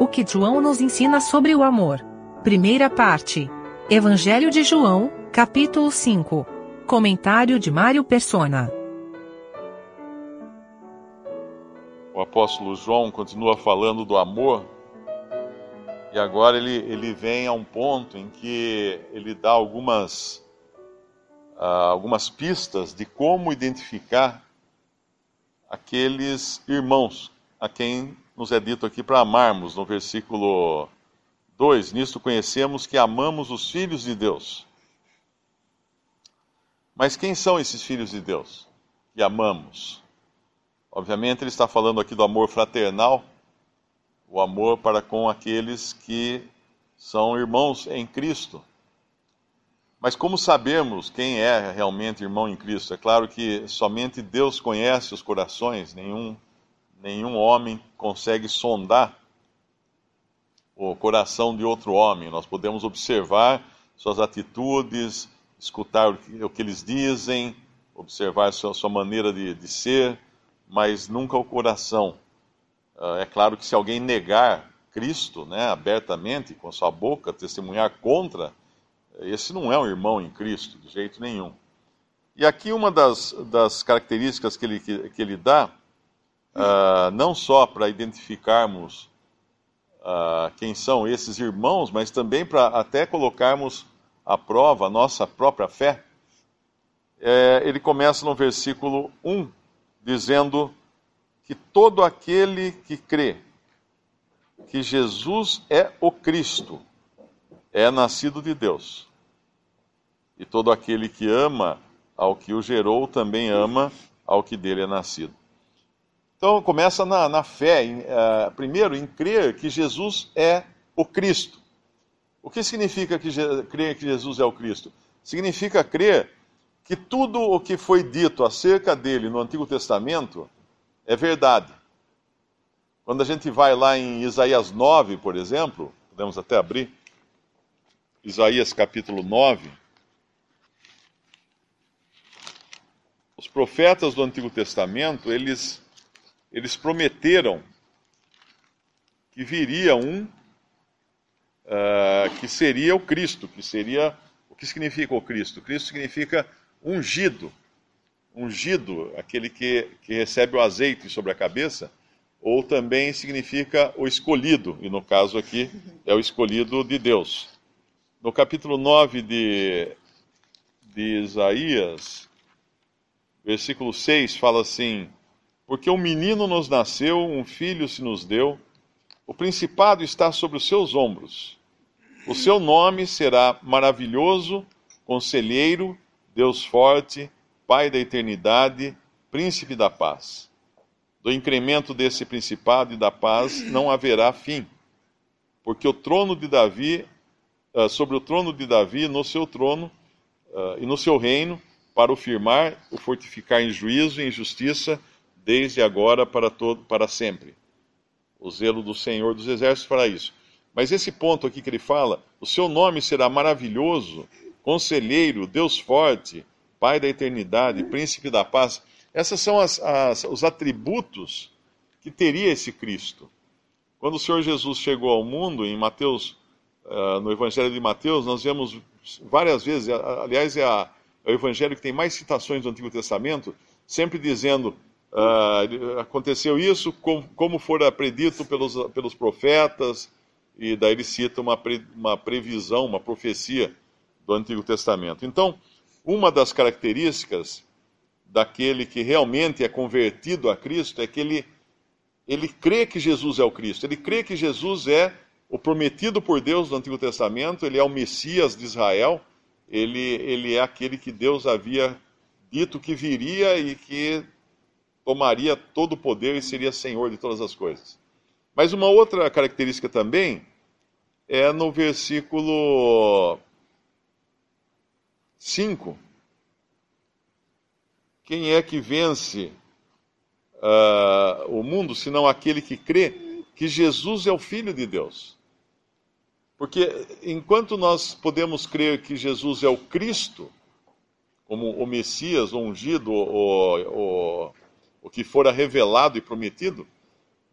O que João nos ensina sobre o amor. Primeira parte. Evangelho de João, capítulo 5. Comentário de Mário Persona. O apóstolo João continua falando do amor e agora ele, ele vem a um ponto em que ele dá algumas, uh, algumas pistas de como identificar aqueles irmãos a quem nos é dito aqui para amarmos, no versículo 2: Nisto conhecemos que amamos os filhos de Deus. Mas quem são esses filhos de Deus que amamos? Obviamente, ele está falando aqui do amor fraternal o amor para com aqueles que são irmãos em Cristo. Mas como sabemos quem é realmente irmão em Cristo? É claro que somente Deus conhece os corações, nenhum, nenhum homem consegue sondar o coração de outro homem. Nós podemos observar suas atitudes, escutar o que, eles dizem, observar sua, sua maneira de, de ser, mas nunca o coração. Ah, é claro que se alguém negar Cristo né, abertamente, com sua boca, testemunhar contra, esse não é um irmão em Cristo, de jeito nenhum. E aqui uma das, das características que ele, que, que ele dá, uh, não só para identificarmos uh, quem são esses irmãos, mas também para até colocarmos à prova a nossa própria fé, é, ele começa no versículo 1, dizendo que todo aquele que crê que Jesus é o Cristo é nascido de Deus. E todo aquele que ama ao que o gerou também ama ao que dele é nascido. Então começa na, na fé, em, uh, primeiro em crer que Jesus é o Cristo. O que significa que crer que Jesus é o Cristo? Significa crer que tudo o que foi dito acerca dele no Antigo Testamento é verdade. Quando a gente vai lá em Isaías 9, por exemplo, podemos até abrir, Isaías capítulo 9. Os profetas do Antigo Testamento, eles, eles prometeram que viria um uh, que seria o Cristo, que seria. O que significa o Cristo? Cristo significa ungido ungido, aquele que, que recebe o azeite sobre a cabeça, ou também significa o escolhido, e no caso aqui é o escolhido de Deus. No capítulo 9 de, de Isaías, versículo 6, fala assim: Porque um menino nos nasceu, um filho se nos deu, o principado está sobre os seus ombros. O seu nome será maravilhoso, conselheiro, Deus forte, Pai da eternidade, príncipe da paz. Do incremento desse principado e da paz não haverá fim, porque o trono de Davi, uh, sobre o trono de Davi, no seu trono uh, e no seu reino, para o firmar, o fortificar em juízo e em justiça, desde agora para todo, para sempre. O zelo do Senhor dos Exércitos fará isso. Mas esse ponto aqui que ele fala, o seu nome será maravilhoso, conselheiro, Deus forte, Pai da eternidade, Príncipe da paz. Esses são as, as, os atributos que teria esse Cristo. Quando o Senhor Jesus chegou ao mundo, em Mateus, uh, no Evangelho de Mateus, nós vemos várias vezes, aliás, é, a, é, o Evangelho que tem mais citações do Antigo Testamento, sempre dizendo: uh, aconteceu isso como, como fora predito pelos, pelos profetas, e daí ele cita uma, pre, uma previsão, uma profecia do Antigo Testamento. Então, uma das características daquele que realmente é convertido a Cristo é que ele, ele crê que Jesus é o Cristo, ele crê que Jesus é o prometido por Deus no Antigo Testamento, ele é o Messias de Israel, ele, ele é aquele que Deus havia dito que viria e que tomaria todo o poder e seria senhor de todas as coisas. Mas uma outra característica também é no versículo 5. Quem é que vence uh, o mundo senão aquele que crê que Jesus é o Filho de Deus? Porque enquanto nós podemos crer que Jesus é o Cristo, como o Messias, o ungido, o, o, o que fora revelado e prometido,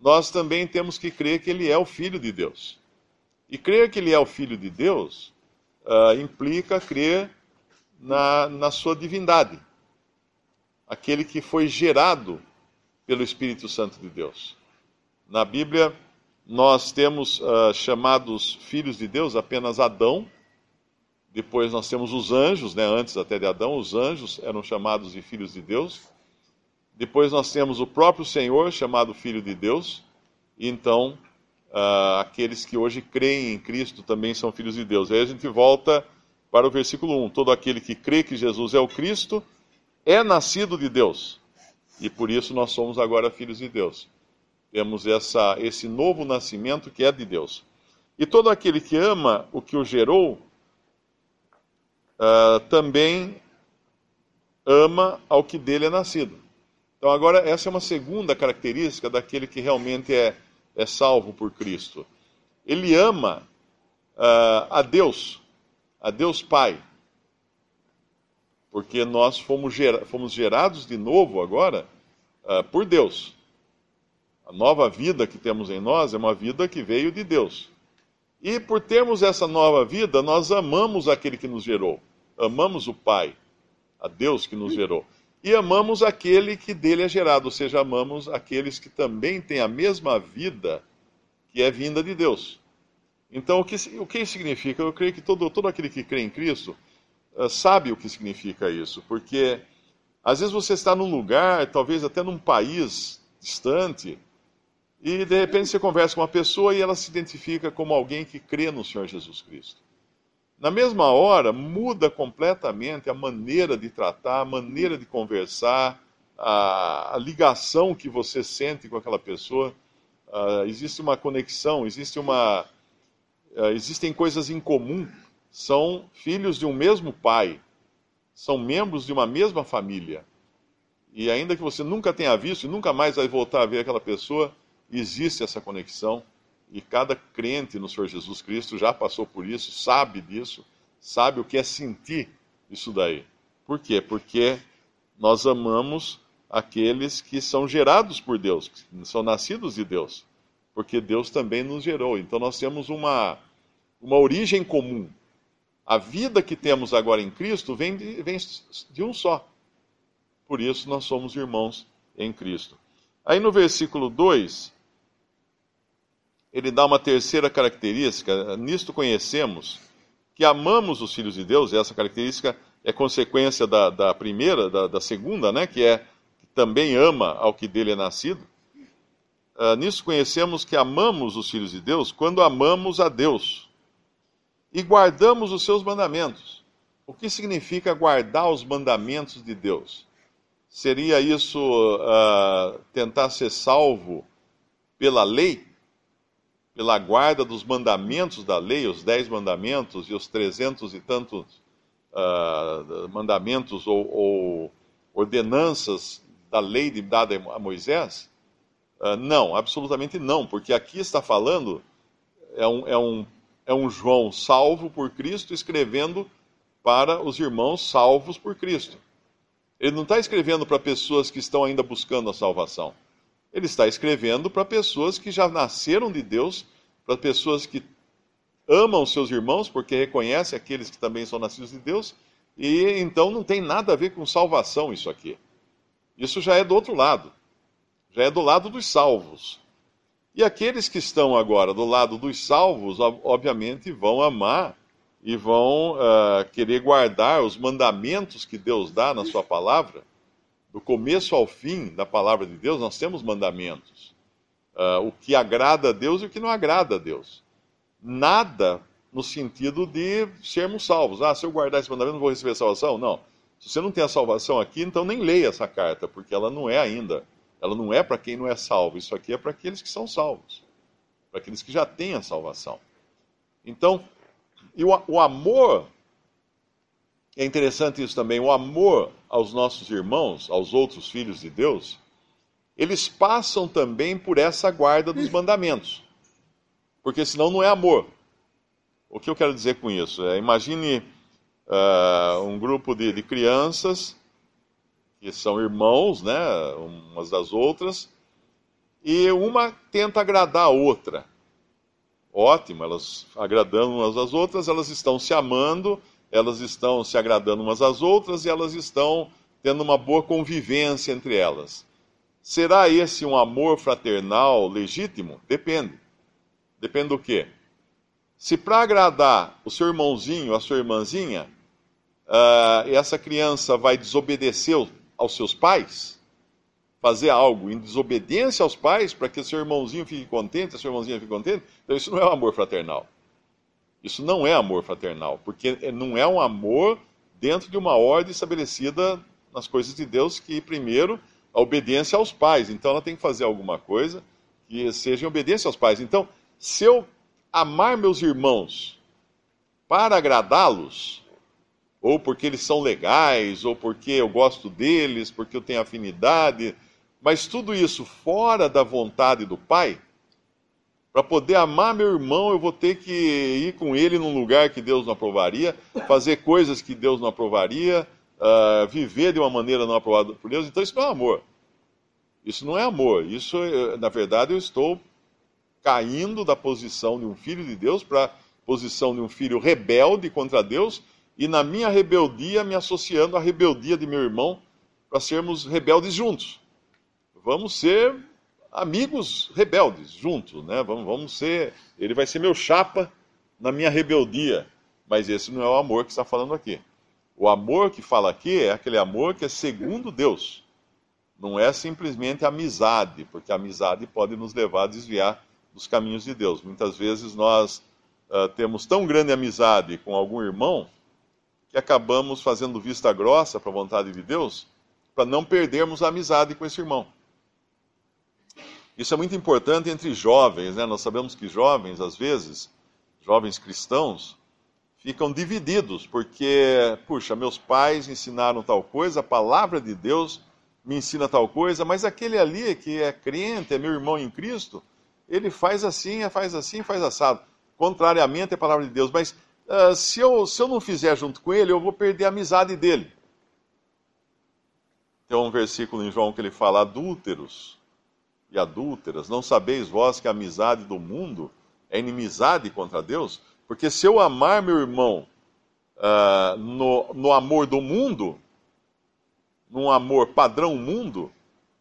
nós também temos que crer que ele é o Filho de Deus. E crer que ele é o Filho de Deus uh, implica crer na, na sua divindade. Aquele que foi gerado pelo Espírito Santo de Deus. Na Bíblia, nós temos uh, chamados filhos de Deus apenas Adão, depois nós temos os anjos, né, antes até de Adão, os anjos eram chamados de filhos de Deus. Depois nós temos o próprio Senhor, chamado Filho de Deus. E então, uh, aqueles que hoje creem em Cristo também são filhos de Deus. Aí a gente volta para o versículo 1. Todo aquele que crê que Jesus é o Cristo é nascido de Deus. E por isso nós somos agora filhos de Deus. Temos essa, esse novo nascimento que é de Deus. E todo aquele que ama o que o gerou, uh, também ama ao que dele é nascido. Então, agora, essa é uma segunda característica daquele que realmente é, é salvo por Cristo. Ele ama uh, a Deus, a Deus Pai, porque nós fomos, gera, fomos gerados de novo agora uh, por Deus. A nova vida que temos em nós é uma vida que veio de Deus. E por termos essa nova vida, nós amamos aquele que nos gerou. Amamos o Pai, a Deus que nos gerou e amamos aquele que dele é gerado, ou seja, amamos aqueles que também têm a mesma vida que é vinda de Deus. Então, o que, o que significa? Eu creio que todo, todo aquele que crê em Cristo uh, sabe o que significa isso, porque às vezes você está num lugar, talvez até num país distante, e de repente você conversa com uma pessoa e ela se identifica como alguém que crê no Senhor Jesus Cristo. Na mesma hora, muda completamente a maneira de tratar, a maneira de conversar, a, a ligação que você sente com aquela pessoa. Uh, existe uma conexão, existe uma, uh, existem coisas em comum. São filhos de um mesmo pai, são membros de uma mesma família. E ainda que você nunca tenha visto e nunca mais vai voltar a ver aquela pessoa, existe essa conexão. E cada crente no Senhor Jesus Cristo já passou por isso, sabe disso, sabe o que é sentir isso daí. Por quê? Porque nós amamos aqueles que são gerados por Deus, que são nascidos de Deus, porque Deus também nos gerou. Então nós temos uma, uma origem comum. A vida que temos agora em Cristo vem de, vem de um só. Por isso nós somos irmãos em Cristo. Aí no versículo 2, ele dá uma terceira característica. Nisto conhecemos que amamos os filhos de Deus, e essa característica é consequência da, da primeira, da, da, segunda, né, que é que também ama ao que dele é nascido. Uh, nisso conhecemos que amamos os filhos de Deus quando amamos a Deus e guardamos os seus mandamentos. O que significa guardar os mandamentos de Deus? Seria isso uh, tentar ser salvo pela lei? Pela guarda dos mandamentos da lei, os dez mandamentos e os trezentos e tantos uh, mandamentos ou, ou, ordenanças da lei dada a Moisés? Uh, não, absolutamente não, porque aqui está falando, é um, é, um, é um João salvo por Cristo escrevendo para os irmãos salvos por Cristo. Ele não está escrevendo para pessoas que estão ainda buscando a salvação. Ele está escrevendo para pessoas que já nasceram de Deus, para pessoas que amam seus irmãos, porque reconhecem aqueles que também são nascidos de Deus, e então não tem nada a ver com salvação isso aqui. Isso já é do outro lado, já é do lado dos salvos. E aqueles que estão agora do lado dos salvos, obviamente, vão amar e vão uh, querer guardar os mandamentos que Deus dá na Sua palavra do começo ao fim da palavra de Deus, nós temos mandamentos. Uh, o que agrada a Deus e o que não agrada a Deus. Nada no sentido de sermos salvos. Ah, se eu guardar esse mandamento, não vou receber salvação? Não. Se você não tem a salvação aqui, então nem leia essa carta, porque ela não é ainda. Ela não é para quem não é salvo. Isso aqui é para aqueles que são salvos. Para aqueles que já têm a salvação. Então, o, o amor é interessante isso também, o amor aos nossos irmãos, aos outros filhos de Deus, eles passam também por essa guarda dos mandamentos. Porque senão não é amor. O que eu quero dizer com isso? É, imagine uh, um grupo de, de, crianças que são irmãos, né, umas das outras, e uma tenta agradar a outra. Ótimo, elas agradando umas às outras, elas estão se amando, elas estão se agradando umas às outras e elas estão tendo uma boa convivência entre elas. Será esse um amor fraternal legítimo? Depende. Depende do quê? Se para agradar o seu irmãozinho, a sua irmãzinha, uh, essa criança vai desobedecer aos seus pais, fazer algo em desobediência aos pais para que seu irmãozinho fique contente, a sua irmãzinha fique contente, então isso não é um amor fraternal. Isso não é amor fraternal, porque não é um amor dentro de uma ordem estabelecida nas coisas de Deus, que primeiro a obediência aos pais. Então ela tem que fazer alguma coisa que seja em obediência aos pais. Então, se eu amar meus irmãos para agradá-los, ou porque eles são legais, ou porque eu gosto deles, porque eu tenho afinidade, mas tudo isso fora da vontade do Pai, para poder amar meu irmão, eu vou ter que ir com ele num lugar que Deus não aprovaria, fazer coisas que Deus não aprovaria, uh, viver de uma maneira não aprovada por Deus. Então isso não é amor. Isso não é amor. Isso, eh, na verdade, eu estou caindo da posição de um filho de Deus para a posição de um filho rebelde contra Deus e na minha rebeldia me associando à rebeldia de meu irmão para sermos rebeldes juntos. Vamos ser amigos rebeldes juntos, né? Vamos, vamos ser. Ele vai ser meu chapa na minha rebeldia. Mas esse não é o amor que está falando aqui. O amor que fala aqui é aquele amor que é segundo Deus. Não é simplesmente amizade, porque a amizade pode nos levar a desviar dos caminhos de Deus. Muitas vezes nós uh, temos tão grande amizade com algum irmão que acabamos fazendo vista grossa para a vontade de Deus para não perdermos a amizade com esse irmão. Isso é muito importante entre jovens, né? Nós sabemos que jovens, às vezes, jovens cristãos, ficam divididos, porque, puxa, meus pais ensinaram tal coisa, a palavra de Deus me ensina tal coisa, mas aquele ali que é crente, é meu irmão em Cristo, ele faz assim, faz assim, faz assado. Contrariamente à palavra de Deus. Mas uh, se, eu, se eu não fizer junto com ele, eu vou perder a amizade dele. Tem um versículo em João que ele fala: adúlteros e adúlteras, não sabeis vós que a amizade do mundo é inimizade contra Deus? Porque se eu amar meu irmão uh, no, no amor do mundo, num amor padrão mundo,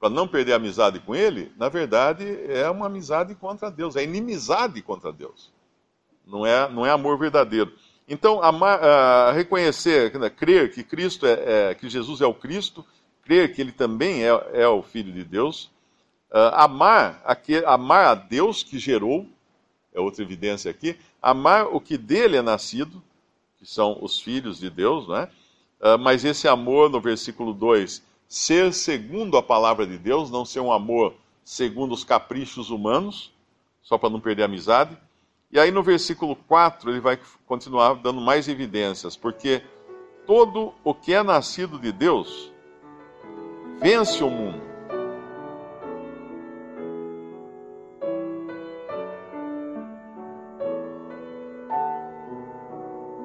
para não perder a amizade com ele, na verdade é uma amizade contra Deus, é inimizade contra Deus. Não é, não é amor verdadeiro. Então, amar, uh, reconhecer, né, crer que Cristo é, é, que Jesus é o Cristo, crer que Ele também é, é o Filho de Deus, amar, aquele, amar a Deus que gerou, é outra evidência aqui, amar o que dele é nascido, que são os filhos de Deus, não é? Uh, mas esse amor, no versículo 2, ser segundo a palavra de Deus, não ser um amor segundo os caprichos humanos, só para não perder a amizade. E aí no versículo 4 ele vai continuar dando mais evidências, porque todo o que é nascido de Deus vence o mundo.